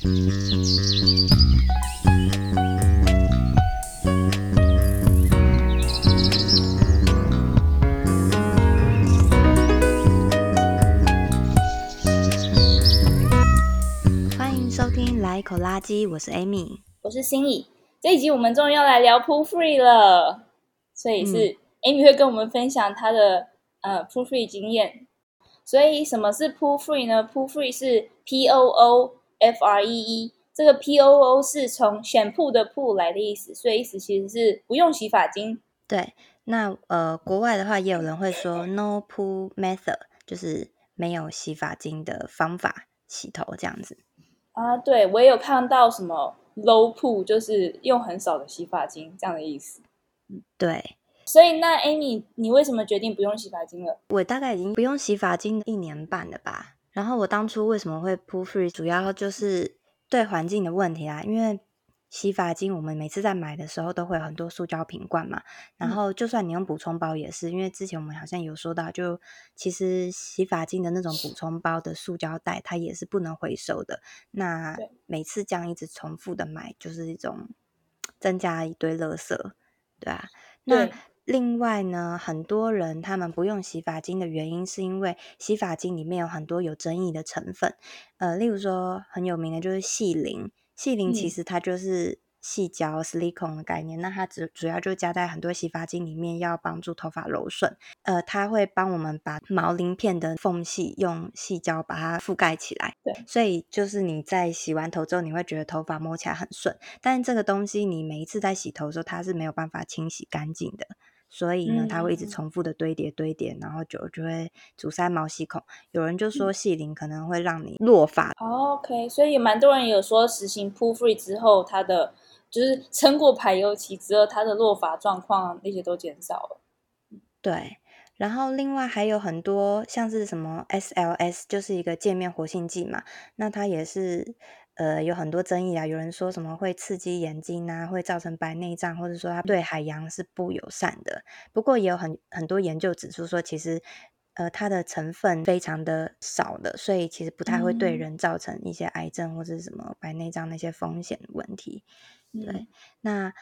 欢迎收听来一口垃圾，我是 Amy，我是心怡。这一集我们终于要来聊 Proofread 了，所以是 Amy 会跟我们分享她的呃 Pool Free 经验。所以什么是 Proofread 呢？Proofread 是 P O O F R E E，这个 P O O 是从选铺的铺来的意思，所以意思其实是不用洗发精。对，那呃，国外的话也有人会说 No Poo Method，就是没有洗发精的方法洗头这样子。啊，对，我也有看到什么 Low Poo，就是用很少的洗发精这样的意思。嗯，对。所以那 Amy，你为什么决定不用洗发精了？我大概已经不用洗发精一年半了吧。然后我当初为什么会 Proofread，主要就是对环境的问题啦。因为洗发精我们每次在买的时候都会有很多塑胶瓶罐嘛。然后就算你用补充包也是，因为之前我们好像有说到，就其实洗发精的那种补充包的塑胶袋它也是不能回收的。那每次这样一直重复的买，就是一种增加一堆垃圾，对啊。那另外呢，很多人他们不用洗发精的原因，是因为洗发精里面有很多有争议的成分。呃，例如说很有名的就是细灵，细灵其实它就是细胶 silicone 的概念，那它主主要就加在很多洗发精里面，要帮助头发柔顺。呃，它会帮我们把毛鳞片的缝隙用细胶把它覆盖起来。对，所以就是你在洗完头之后，你会觉得头发摸起来很顺。但是这个东西你每一次在洗头的时候，它是没有办法清洗干净的。所以呢，它会一直重复的堆叠堆叠，嗯、然后久了就会阻塞毛细孔。有人就说细灵可能会让你落发。哦、OK，所以蛮多人有说实行 Proofread 之后，它的就是撑过排油期之后，它的落发状况那些都减少了。对，然后另外还有很多像是什么 SLS，就是一个界面活性剂嘛，那它也是。呃，有很多争议啊，有人说什么会刺激眼睛啊，会造成白内障，或者说它对海洋是不友善的。不过也有很很多研究指出说，其实呃它的成分非常的少的，所以其实不太会对人造成一些癌症或者是什么白内障那些风险问题。对，嗯、那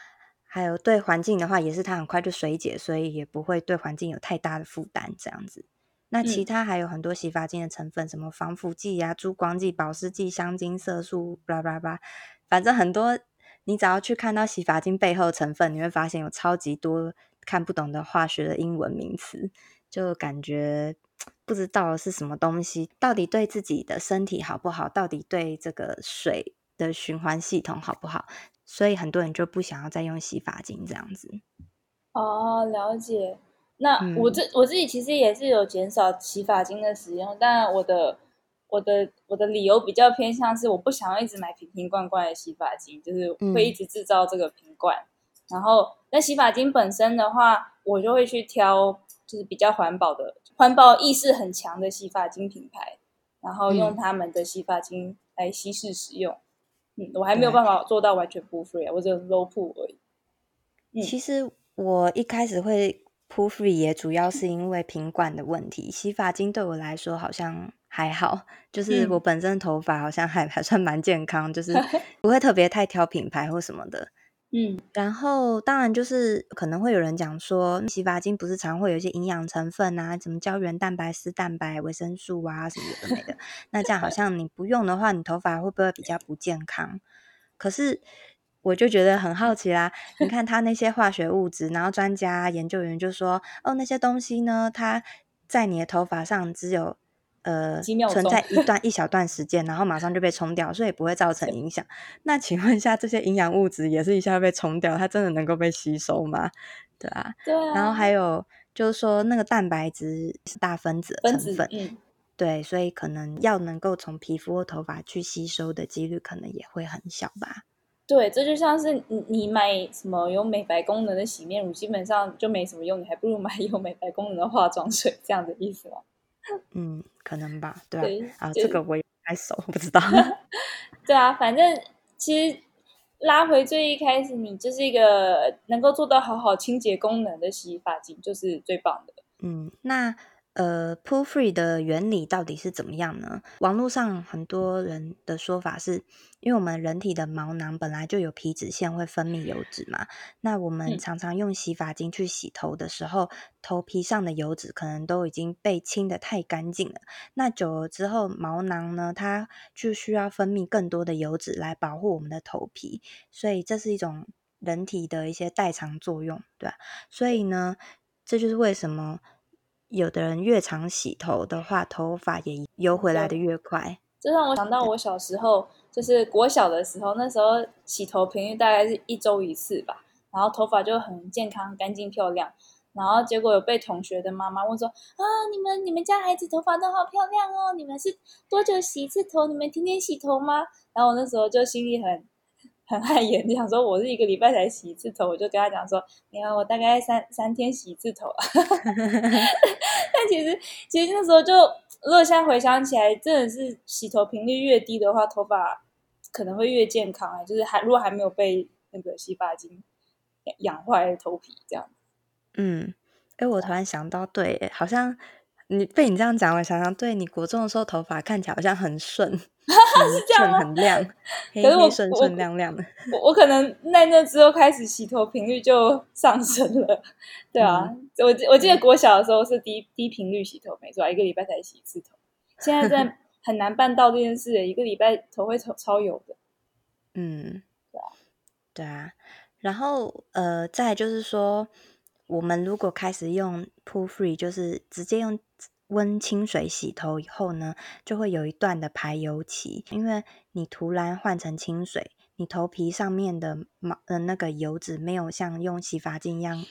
还有对环境的话，也是它很快就水解，所以也不会对环境有太大的负担，这样子。那其他还有很多洗发精的成分，嗯、什么防腐剂啊、珠光剂、保湿剂、香精、色素，巴拉巴拉，反正很多。你只要去看到洗发精背后成分，你会发现有超级多看不懂的化学的英文名词，就感觉不知道是什么东西，到底对自己的身体好不好？到底对这个水的循环系统好不好？所以很多人就不想要再用洗发精这样子。哦，了解。那我自、嗯、我自己其实也是有减少洗发精的使用，但我的我的我的理由比较偏向是我不想要一直买瓶瓶罐罐的洗发精，就是会一直制造这个瓶罐。嗯、然后那洗发精本身的话，我就会去挑就是比较环保的、环保意识很强的洗发精品牌，然后用他们的洗发精来稀释使用。嗯，嗯，我还没有办法做到完全不 free 啊，我只有 low poo 而已。嗯，其实我一开始会。Proofread 也主要是因为瓶管的问题，洗发精对我来说好像还好，就是我本身头发好像还还算蛮健康，就是 不会特别太挑品牌或什么的。嗯，然后当然就是可能会有人讲说，洗发精不是常会有一些营养成分啊，什么胶原蛋白、丝蛋白、维生素啊什么的没的，那这样好像你不用的话，你头发会不会比较不健康？可是。我就觉得很好奇啦，你看它那些化学物质，然后专家研究员就说，哦，那些东西呢，它在你的头发上只有呃存在一段一小段时间，然后马上就被冲掉，所以不会造成影响。那请问一下，这些营养物质也是一下被冲掉，它真的能够被吸收吗？对啊，对啊。然后还有就是说，那个蛋白质是大分子的成分，嗯，对，所以可能要能够从皮肤或头发去吸收的几率，可能也会很小吧。对，这就像是你你买什么有美白功能的洗面乳，基本上就没什么用，你还不如买有美白功能的化妆水，这样的意思吗？嗯，可能吧。对啊，对啊，这个我也不太熟，不知道。对啊，反正其实拉回最一开始，你就是一个能够做到好好清洁功能的洗发精，就是最棒的。嗯，那呃 pull Free 的原理到底是怎么样呢？网络上很多人的说法是，因为我们人体的毛囊本来就有皮脂腺会分泌油脂嘛，那我们常常用洗发精去洗头的时候，头皮上的油脂可能都已经被清的太干净了。那久了之后，毛囊呢，它就需要分泌更多的油脂来保护我们的头皮，所以这是一种人体的一些代偿作用，对吧？所以呢，这就是为什么。有的人越常洗头的话，头发也油回来的越快。这让我想到我小时候，就是国小的时候，那时候洗头频率大概是一周一次吧，然后头发就很健康、干净、漂亮。然后结果有被同学的妈妈问说：“啊，你们你们家孩子头发都好漂亮哦，你们是多久洗一次头？你们天天洗头吗？”然后我那时候就心里很。很汗颜，你想说我是一个礼拜才洗一次头，我就跟他讲说，你看我大概三三天洗一次头。但其实其实那时候就，如果现在回想起来，真的是洗头频率越低的话，头发可能会越健康啊。就是还如果还没有被那个洗发精养坏头皮这样。嗯，哎，我突然想到，对，好像。你被你这样讲，我想想，对，你国中的时候头发看起来好像很顺，很 是这样吗？很亮，黑黑顺顺亮亮的。我我，我可能在那之后开始洗头频率就上升了，对啊，嗯、我我记得国小的时候是低低频率洗头，没错，一个礼拜才洗一次头。现在真的 很难办到这件事，一个礼拜头会超超油的。嗯，对啊，对啊，然后呃，再就是说。我们如果开始用 Poo Free，就是直接用温清水洗头以后呢，就会有一段的排油期。因为你突然换成清水，你头皮上面的毛呃那个油脂没有像用洗发精一样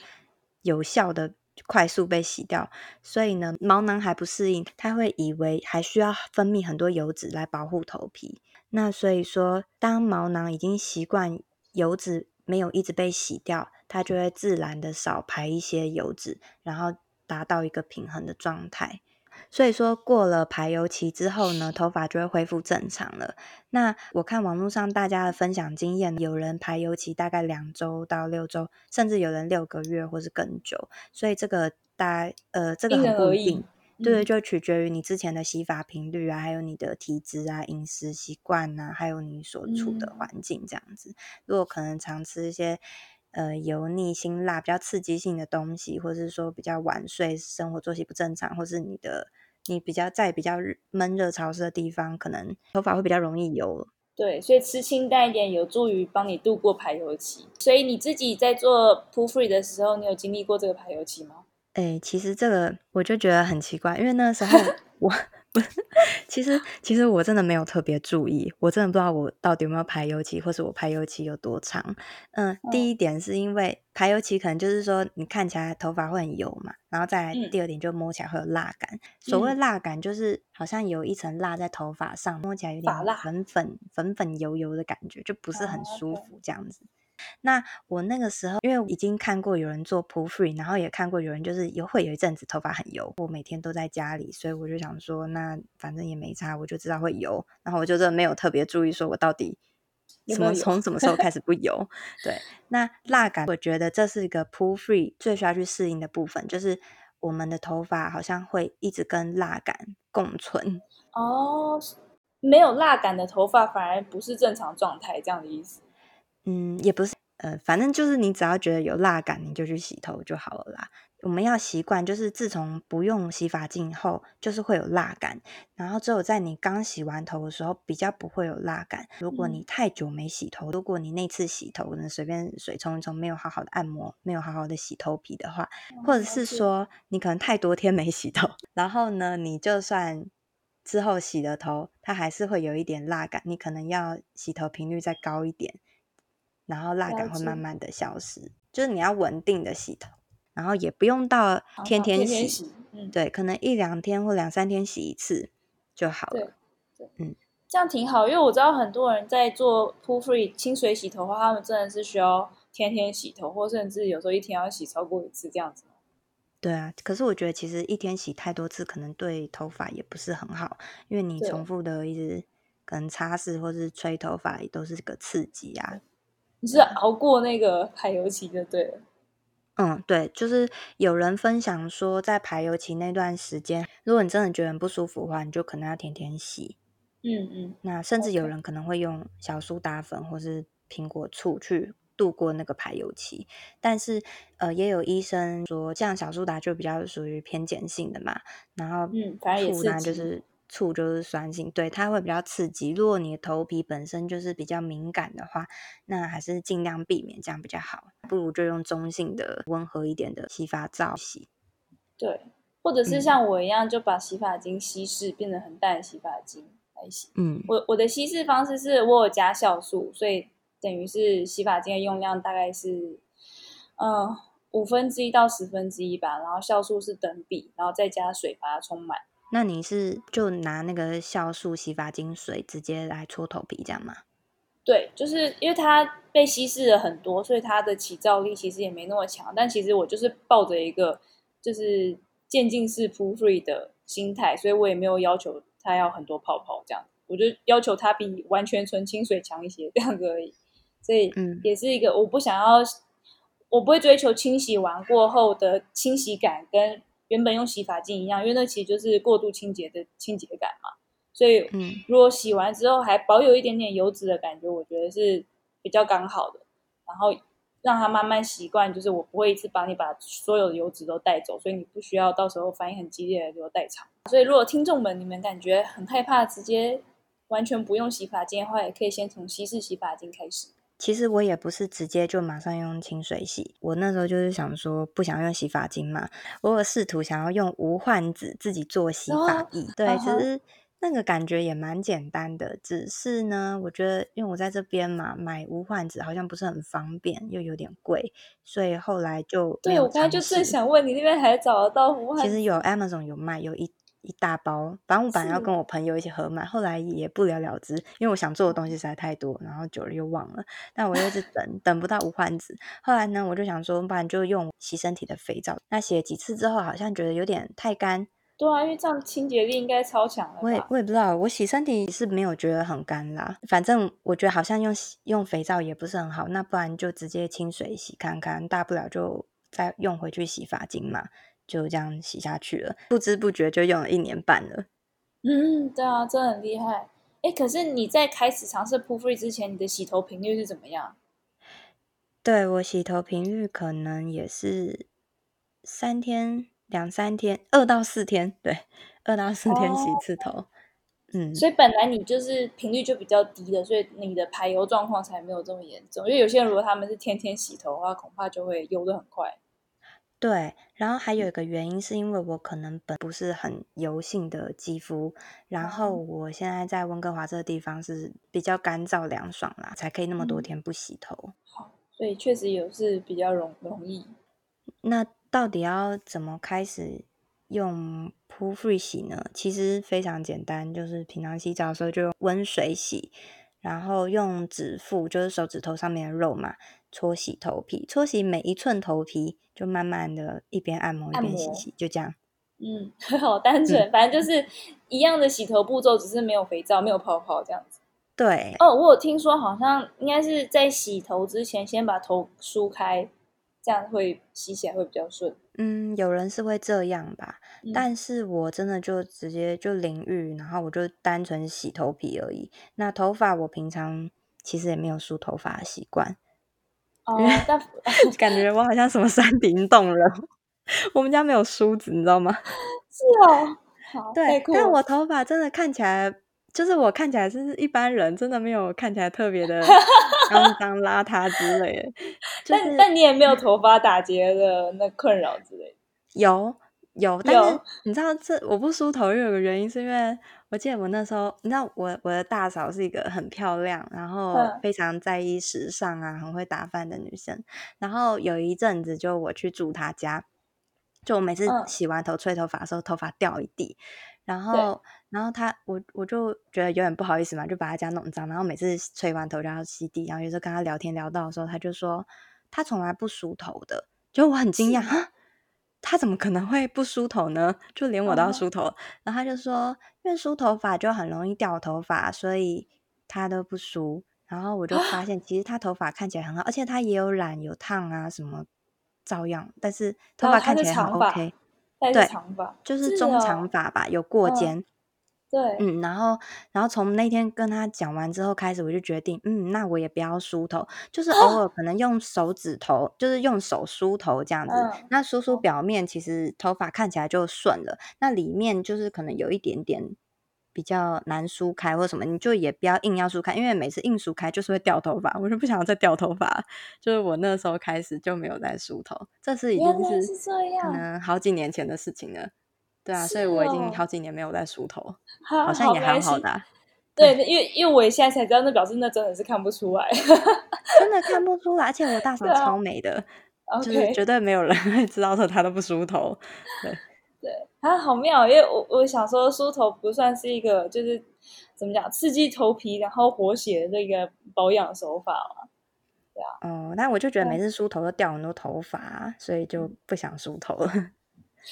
有效的快速被洗掉，所以呢，毛囊还不适应，它会以为还需要分泌很多油脂来保护头皮。那所以说，当毛囊已经习惯油脂没有一直被洗掉。它就会自然的少排一些油脂，然后达到一个平衡的状态。所以说过了排油期之后呢，头发就会恢复正常了。那我看网络上大家的分享经验，有人排油期大概两周到六周，甚至有人六个月或是更久。所以这个大呃这个很不一定，对对，就取决于你之前的洗发频率啊，还有你的体质啊、饮食习惯啊，还有你所处的环境这样子。如果可能常吃一些。呃，油腻、辛辣、比较刺激性的东西，或者是说比较晚睡、生活作息不正常，或是你的你比较在比较闷热潮湿的地方，可能头发会比较容易油。对，所以吃清淡一点有助于帮你度过排油期。所以你自己在做 Poo Free 的时候，你有经历过这个排油期吗？哎、欸，其实这个我就觉得很奇怪，因为那时候 我。其实，其实我真的没有特别注意，我真的不知道我到底有没有排油期，或是我排油期有多长。嗯，哦、第一点是因为排油期可能就是说你看起来头发会很油嘛，然后再来第二点就摸起来会有蜡感。嗯、所谓蜡感就是好像有一层蜡在头发上，摸起来有点粉粉粉粉油油的感觉，就不是很舒服这样子。那我那个时候，因为已经看过有人做 Poo Free，然后也看过有人就是有会有一阵子头发很油。我每天都在家里，所以我就想说，那反正也没差，我就知道会油。然后我就真的没有特别注意，说我到底什么从什么时候开始不油。对，那蜡感，我觉得这是一个 Poo Free 最需要去适应的部分，就是我们的头发好像会一直跟蜡感共存。哦，没有蜡感的头发反而不是正常状态，这样的意思。嗯，也不是，呃，反正就是你只要觉得有蜡感，你就去洗头就好了啦。我们要习惯，就是自从不用洗发精后，就是会有蜡感，然后只有在你刚洗完头的时候，比较不会有蜡感。如果你太久没洗头，如果你那次洗头可能随便水冲一冲，没有好好的按摩，没有好好的洗头皮的话，或者是说你可能太多天没洗头，然后呢，你就算之后洗了头，它还是会有一点蜡感，你可能要洗头频率再高一点。然后蜡感会慢慢的消失，就是你要稳定的洗头，然后也不用到天天洗，天天洗嗯、对，可能一两天或两三天洗一次就好了。对，对嗯，这样挺好，因为我知道很多人在做 Poo Free 清水洗头的话，他们真的是需要天天洗头，或甚至有时候一天要洗超过一次这样子。对啊，可是我觉得其实一天洗太多次，可能对头发也不是很好，因为你重复的一直可能擦拭或是吹头发，也都是个刺激啊。你是熬过那个排油期就对了。嗯，对，就是有人分享说，在排油期那段时间，如果你真的觉得很不舒服的话，你就可能要天天洗。嗯嗯。那甚至有人可能会用小苏打粉或是苹果醋去度过那个排油期，但是呃，也有医生说，像小苏打就比较属于偏碱性的嘛，然后嗯，反正也是就是。醋就是酸性，对，它会比较刺激。如果你的头皮本身就是比较敏感的话，那还是尽量避免这样比较好。不如就用中性的、温和一点的洗发皂洗。对，或者是像我一样，就把洗发精稀释，变得很淡的洗发精来洗。嗯，我我的稀释方式是我有加酵素，所以等于是洗发精的用量大概是，嗯，五分之一到十分之一吧。然后酵素是等比，然后再加水把它充满。那你是就拿那个酵素洗发精水直接来搓头皮这样吗？对，就是因为它被稀释了很多，所以它的起皂力其实也没那么强。但其实我就是抱着一个就是渐进式铺 free 的心态，所以我也没有要求它要很多泡泡这样，我就要求它比完全纯清水强一些这样子而已。所以嗯，也是一个我不想要，我不会追求清洗完过后的清洗感跟。原本用洗发精一样，因为那其实就是过度清洁的清洁感嘛，所以，嗯，如果洗完之后还保有一点点油脂的感觉，我觉得是比较刚好的。然后让它慢慢习惯，就是我不会一次帮你把所有的油脂都带走，所以你不需要到时候反应很激烈的时候代偿。所以，如果听众们你们感觉很害怕直接完全不用洗发精的话，也可以先从稀释洗发精开始。其实我也不是直接就马上用清水洗，我那时候就是想说不想用洗发精嘛，我有试图想要用无患子自己做洗发液，哦、对，其实那个感觉也蛮简单的，只是呢，我觉得因为我在这边嘛，买无患子好像不是很方便，又有点贵，所以后来就。对，我刚才就是想问你那边还找得到无患子？其实有 Amazon 有卖，有一。一大包，反正我本来要跟我朋友一起合买，后来也不了了之，因为我想做的东西实在太多，然后久了又忘了。但我又一直等，等不到无患子。后来呢，我就想说，不然就用洗身体的肥皂。那洗了几次之后，好像觉得有点太干。对啊，因为这样清洁力应该超强了。我也我也不知道，我洗身体是没有觉得很干啦。反正我觉得好像用用肥皂也不是很好，那不然就直接清水洗看看，大不了就再用回去洗发精嘛。就这样洗下去了，不知不觉就用了一年半了。嗯，对啊，真的很厉害。哎，可是你在开始尝试铺 free 之前，你的洗头频率是怎么样？对，我洗头频率可能也是三天、两三天、二到四天，对，二到四天洗一次头。哦、嗯，所以本来你就是频率就比较低的，所以你的排油状况才没有这么严重。因为有些人如果他们是天天洗头的话，恐怕就会油的很快。对，然后还有一个原因是因为我可能本不是很油性的肌肤，然后我现在在温哥华这个地方是比较干燥凉爽啦，才可以那么多天不洗头。好，所以确实也是比较容容易。那到底要怎么开始用铺 free 洗呢？其实非常简单，就是平常洗澡的时候就用温水洗，然后用指腹，就是手指头上面的肉嘛。搓洗头皮，搓洗每一寸头皮，就慢慢的一边按摩一边洗洗，就这样。嗯，好单纯，嗯、反正就是一样的洗头步骤，只是没有肥皂，没有泡泡这样子。对。哦，我有听说，好像应该是在洗头之前先把头梳开，这样会洗起来会比较顺。嗯，有人是会这样吧，嗯、但是我真的就直接就淋浴，然后我就单纯洗头皮而已。那头发我平常其实也没有梳头发的习惯。哦，但 感觉我好像什么山顶洞人，我们家没有梳子，你知道吗？是哦，好，对，但我头发真的看起来，就是我看起来是一般人，真的没有看起来特别的肮 脏邋遢之类的。就是、但但你也没有头发打结的那困扰之类的？有有，但是你知道这我不梳头又有个原因，是因为。我记得我那时候，你知道我我的大嫂是一个很漂亮，然后非常在意时尚啊，很会打扮的女生。然后有一阵子，就我去住她家，就我每次洗完头吹头发的时候，头发掉一地。然后，然后她我我就觉得有点不好意思嘛，就把她家弄脏。然后每次吹完头就要吸地。然后有时候跟她聊天聊到的时候，她就说她从来不梳头的，就我很惊讶。他怎么可能会不梳头呢？就连我都要梳头，uh. 然后他就说，因为梳头发就很容易掉头发，所以他都不梳。然后我就发 现，其实他头发看起来很好，而且他也有染有烫啊什么照样，但是头发看起来很 OK，对，长发就是中长发吧，有过肩。对，嗯，然后，然后从那天跟他讲完之后开始，我就决定，嗯，那我也不要梳头，就是偶尔可能用手指头，就是用手梳头这样子。嗯、那梳梳表面，其实头发看起来就顺了。那里面就是可能有一点点比较难梳开或什么，你就也不要硬要梳开，因为每次硬梳开就是会掉头发，我就不想要再掉头发。就是我那时候开始就没有再梳头，这是已经是可能好几年前的事情了。对啊，所以我已经好几年没有在梳头，好像也还好的、啊。对，因为因为我现在才知道，那表示那真的是看不出来，真的看不出来。而且我大 嫂超美的，啊、就是绝对没有人会知道说她都不梳头。对对，啊，好妙！因为我我想说梳头不算是一个，就是怎么讲，刺激头皮然后活血的这个保养手法嘛。对啊。哦，那我就觉得每次梳头都掉很多头发，所以就不想梳头了。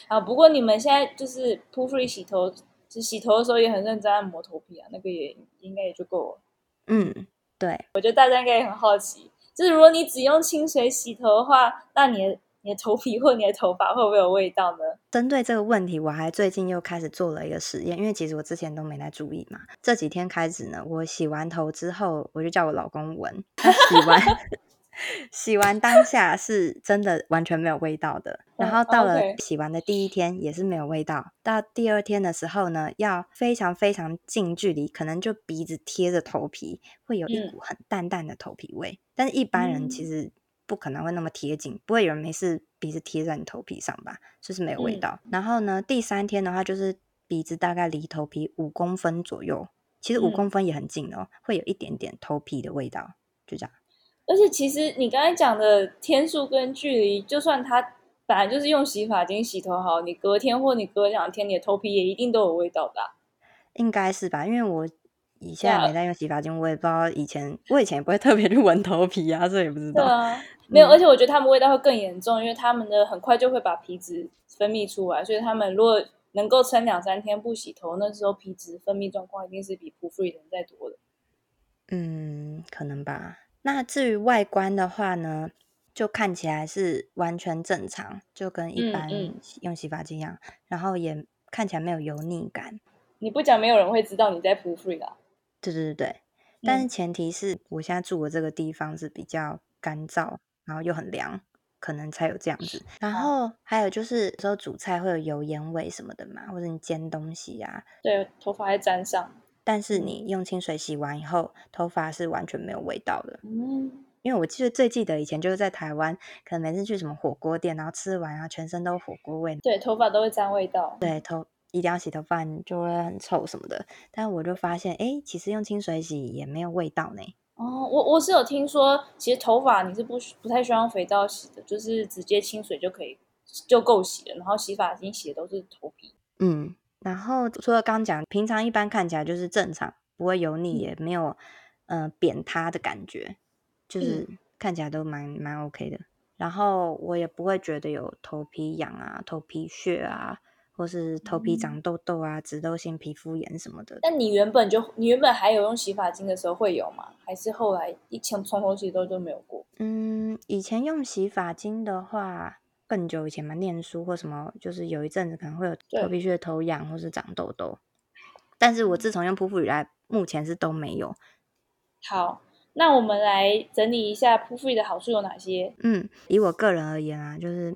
啊，不过你们现在就是铺 free 洗头，就洗头的时候也很认真按摩头皮啊，那个也应该也就够了。嗯，对，我觉得大家应该也很好奇，就是如果你只用清水洗头的话，那你的你的头皮或你的头发会不会有味道呢？针对这个问题，我还最近又开始做了一个实验，因为其实我之前都没来注意嘛。这几天开始呢，我洗完头之后，我就叫我老公闻，他洗完。洗完当下是真的完全没有味道的，然后到了洗完的第一天也是没有味道，到第二天的时候呢，要非常非常近距离，可能就鼻子贴着头皮，会有一股很淡淡的头皮味。但是一般人其实不可能会那么贴紧，不会有人没事鼻子贴在你头皮上吧？就是没有味道。然后呢，第三天的话就是鼻子大概离头皮五公分左右，其实五公分也很近哦，会有一点点头皮的味道，就这样。而且其实你刚才讲的天数跟距离，就算他本来就是用洗发精洗头好，你隔天或你隔两天，你的头皮也一定都有味道的啊。应该是吧？因为我以前没在用洗发精，我也不知道以前我以前也不会特别去闻头皮啊，所以也不知道。对啊，没有，而且我觉得他们味道会更严重，因为他们的很快就会把皮脂分泌出来，所以他们如果能够撑两三天不洗头，那时候皮脂分泌状况一定是比不 free 人再多的。嗯，可能吧。那至于外观的话呢，就看起来是完全正常，就跟一般用洗发精一样，然后也看起来没有油腻感。你不讲，没有人会知道你在铺 free 啦。对对对，但是前提是我现在住的这个地方是比较干燥，然后又很凉，可能才有这样子。然后还有就是有时候煮菜会有油烟味什么的嘛，或者你煎东西啊，对，头发会沾上。但是你用清水洗完以后，头发是完全没有味道的。嗯，因为我记得最记得以前就是在台湾，可能每次去什么火锅店，然后吃完啊，全身都火锅味。对，头发都会沾味道。对，头一定要洗头发，就会很臭什么的。但我就发现，哎，其实用清水洗也没有味道呢。哦，我我是有听说，其实头发你是不不太需要用肥皂洗的，就是直接清水就可以就够洗了。然后洗发精洗的都是头皮。嗯。然后除了刚讲，平常一般看起来就是正常，不会油腻，也没有嗯、呃、扁塌的感觉，就是看起来都蛮蛮 OK 的。然后我也不会觉得有头皮痒啊、头皮屑啊，或是头皮长痘痘啊、脂痘性皮肤炎什么的。那你原本就你原本还有用洗发精的时候会有吗？还是后来一前从头洗都就没有过？嗯，以前用洗发精的话。更久以前嘛，念书或什么，就是有一阵子可能会有头皮屑、头痒或是长痘痘。但是我自从用铺 free 以来，目前是都没有。好，那我们来整理一下铺 free 的好处有哪些？嗯，以我个人而言啊，就是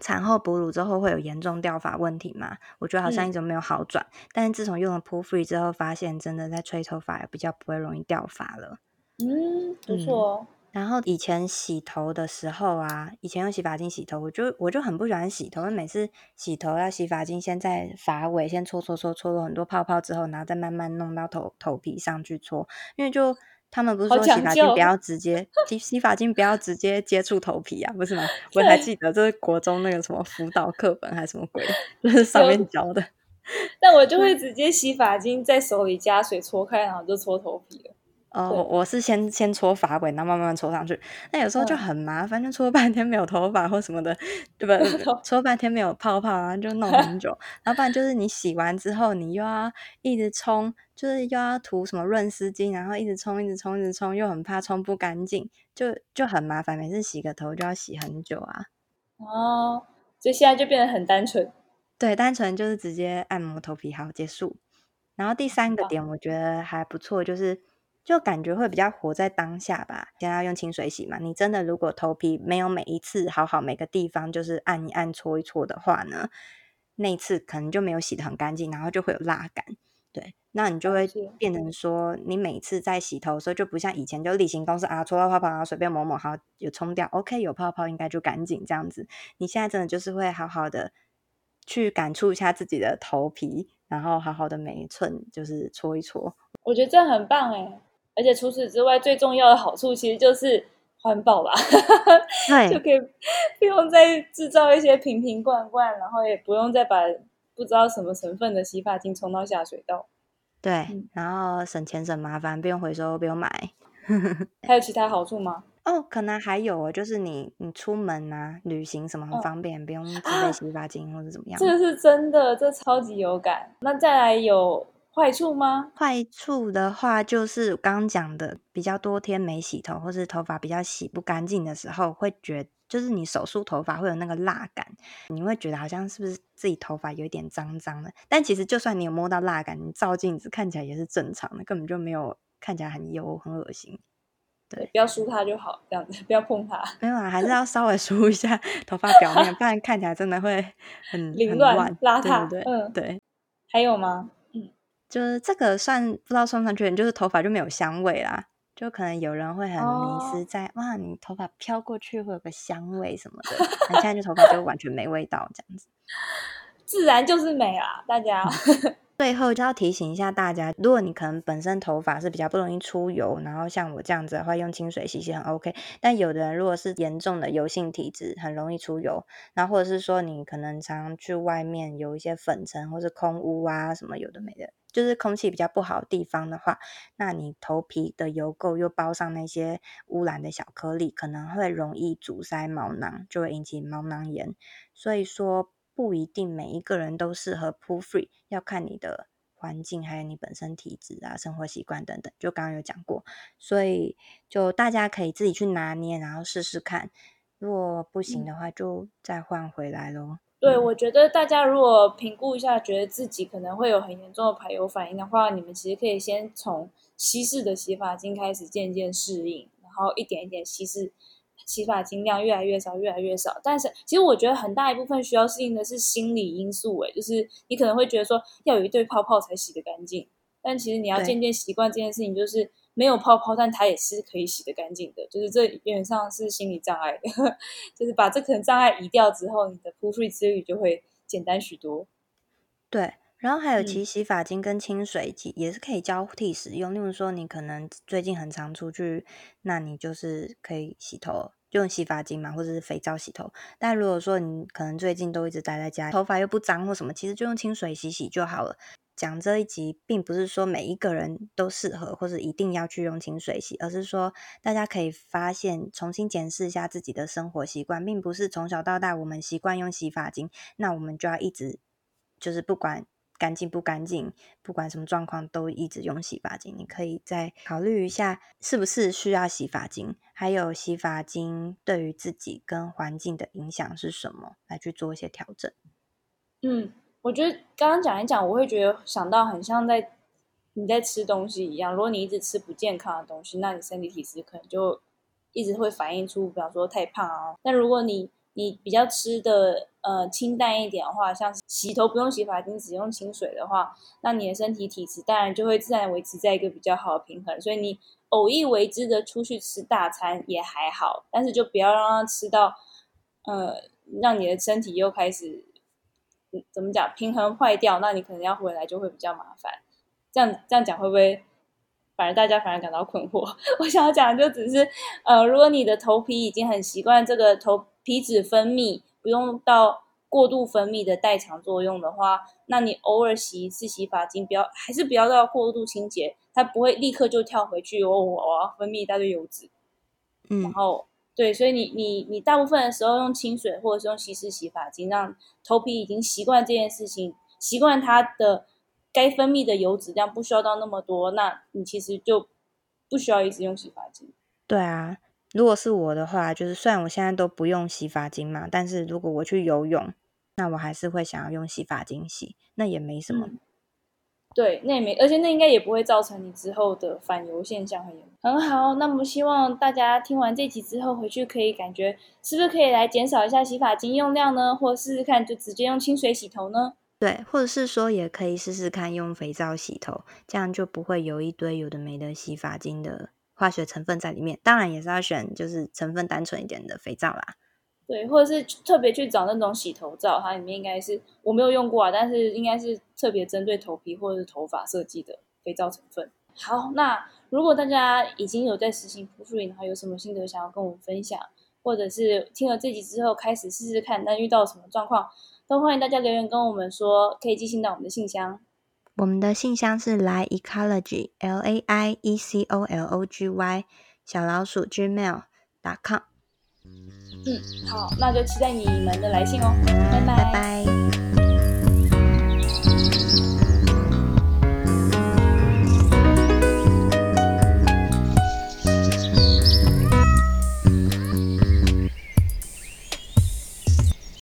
产后哺乳之后会有严重掉发问题嘛，我觉得好像一直没有好转。嗯、但是自从用了扑 free 之后，发现真的在吹头发也比较不会容易掉发了。嗯，不错哦。嗯然后以前洗头的时候啊，以前用洗发精洗头，我就我就很不喜欢洗头，因为每次洗头要洗发精先在发尾先搓搓搓搓了很多泡泡之后，然后再慢慢弄到头头皮上去搓，因为就他们不是说洗发精不要直接洗洗发精不要直接接触头皮啊，不是吗？我还记得这是国中那个什么辅导课本还是什么鬼，就是上面教的。但我就会直接洗发精在手里加水搓开，然后就搓头皮了。哦，我我是先先搓发尾，然后慢慢搓上去。那有时候就很麻烦，就搓半天没有头发或什么的，对吧？搓半天没有泡泡，然后就弄很久。然后不然就是你洗完之后，你又要一直冲，就是又要涂什么润丝巾，然后一直冲，一直冲，一直冲，又很怕冲不干净，就就很麻烦。每次洗个头就要洗很久啊。哦，所以现在就变得很单纯。对，单纯就是直接按摩头皮，好，结束。然后第三个点我觉得还不错，就是就感觉会比较活在当下吧。现在要用清水洗嘛，你真的如果头皮没有每一次好好每个地方就是按一按搓一搓的话呢，那一次可能就没有洗得很干净，然后就会有蜡感。对，那你就会变成说，你每次在洗头的时候就不像以前就例行公事啊，搓到泡泡然后随便抹抹，好有冲掉，OK 有泡泡应该就赶紧这样子。你现在真的就是会好好的去感触一下自己的头皮，然后好好的每一寸就是搓一搓。我觉得这很棒哎，而且除此之外，最重要的好处其实就是环保吧，对，就可以不用再制造一些瓶瓶罐罐，然后也不用再把。不知道什么成分的洗发精冲到下水道，对，嗯、然后省钱省麻烦，不用回收，不用买。还有其他好处吗？哦，可能还有哦，就是你你出门啊、旅行什么很方便，哦、不用自备洗发精或者怎么样。这个是真的，这超级有感。那再来有坏处吗？坏处的话，就是刚刚讲的，比较多天没洗头，或是头发比较洗不干净的时候，会觉得。就是你手梳头发会有那个蜡感，你会觉得好像是不是自己头发有一点脏脏的？但其实就算你有摸到蜡感，你照镜子看起来也是正常的，根本就没有看起来很油很恶心。对，不要梳它就好，这样子 不要碰它。没有啊，还是要 稍微梳一下头发表面，不然看起来真的会很凌乱邋遢。对对对，嗯，对。还有吗？嗯，就是这个算不知道算不算缺点，就是头发就没有香味啦。就可能有人会很迷失在、哦、哇，你头发飘过去会有个香味什么的，那现在就头发就完全没味道这样子，自然就是美啊！大家 最后就要提醒一下大家，如果你可能本身头发是比较不容易出油，然后像我这样子的话，用清水洗洗很 OK。但有的人如果是严重的油性体质，很容易出油，然后或者是说你可能常常去外面有一些粉尘或是空污啊什么有的没的。就是空气比较不好的地方的话，那你头皮的油垢又包上那些污染的小颗粒，可能会容易阻塞毛囊，就会引起毛囊炎。所以说不一定每一个人都适合 poo free，要看你的环境，还有你本身体质啊、生活习惯等等。就刚刚有讲过，所以就大家可以自己去拿捏，然后试试看。如果不行的话，就再换回来咯。对，我觉得大家如果评估一下，觉得自己可能会有很严重的排油反应的话，你们其实可以先从稀释的洗发精开始渐渐适应，然后一点一点稀释，洗发精量越来越少，越来越少。但是其实我觉得很大一部分需要适应的是心理因素，诶，就是你可能会觉得说要有一堆泡泡才洗得干净，但其实你要渐渐习惯这件事情，就是。没有泡泡，但它也是可以洗得干净的。就是这基本上是心理障碍的，就是把这层障碍移掉之后，你的 poo free 之旅就会简单许多。对，然后还有其实洗发精跟清水也是可以交替使用。嗯、例如说，你可能最近很常出去，那你就是可以洗头用洗发精嘛，或者是肥皂洗头。但如果说你可能最近都一直待在家，头发又不脏或什么，其实就用清水洗洗就好了。讲这一集，并不是说每一个人都适合，或者一定要去用清水洗，而是说大家可以发现，重新检视一下自己的生活习惯，并不是从小到大我们习惯用洗发精，那我们就要一直就是不管干净不干净，不管什么状况都一直用洗发精。你可以再考虑一下，是不是需要洗发精，还有洗发精对于自己跟环境的影响是什么，来去做一些调整。嗯。我觉得刚刚讲一讲，我会觉得想到很像在你在吃东西一样。如果你一直吃不健康的东西，那你身体体质可能就一直会反映出，比方说太胖啊。那如果你你比较吃的呃清淡一点的话，像洗头不用洗发精，只用清水的话，那你的身体体质当然就会自然维持在一个比较好的平衡。所以你偶一为之的出去吃大餐也还好，但是就不要让它吃到呃让你的身体又开始。怎么讲？平衡坏掉，那你可能要回来就会比较麻烦。这样这样讲会不会反而大家反而感到困惑？我想要讲的就只是，呃，如果你的头皮已经很习惯这个头皮脂分泌，不用到过度分泌的代偿作用的话，那你偶尔洗一次洗发精，不要还是不要到过度清洁，它不会立刻就跳回去哦，我要分泌一大堆油脂，嗯，然后。对，所以你你你大部分的时候用清水或者是用稀释洗发精，让头皮已经习惯这件事情，习惯它的该分泌的油脂量不需要到那么多，那你其实就不需要一直用洗发精。对啊，如果是我的话，就是虽然我现在都不用洗发精嘛，但是如果我去游泳，那我还是会想要用洗发精洗，那也没什么。对，那也没，而且那应该也不会造成你之后的反油现象很严很好。那么希望大家听完这集之后回去可以感觉是不是可以来减少一下洗发精用量呢？或试试看就直接用清水洗头呢？对，或者是说也可以试试看用肥皂洗头，这样就不会有一堆有的没的洗发精的化学成分在里面。当然也是要选就是成分单纯一点的肥皂啦。对，或者是特别去找那种洗头皂，它里面应该是我没有用过啊，但是应该是特别针对头皮或者是头发设计的肥皂成分。好，那如果大家已经有在实行扑数灵，然后有什么心得想要跟我们分享，或者是听了这集之后开始试试看，但遇到什么状况，都欢迎大家留言跟我们说，可以寄信到我们的信箱。我们的信箱是 la ecology l a i e c o l o g y 小老鼠 gmail.com。嗯，好，那就期待你们的来信哦，拜拜。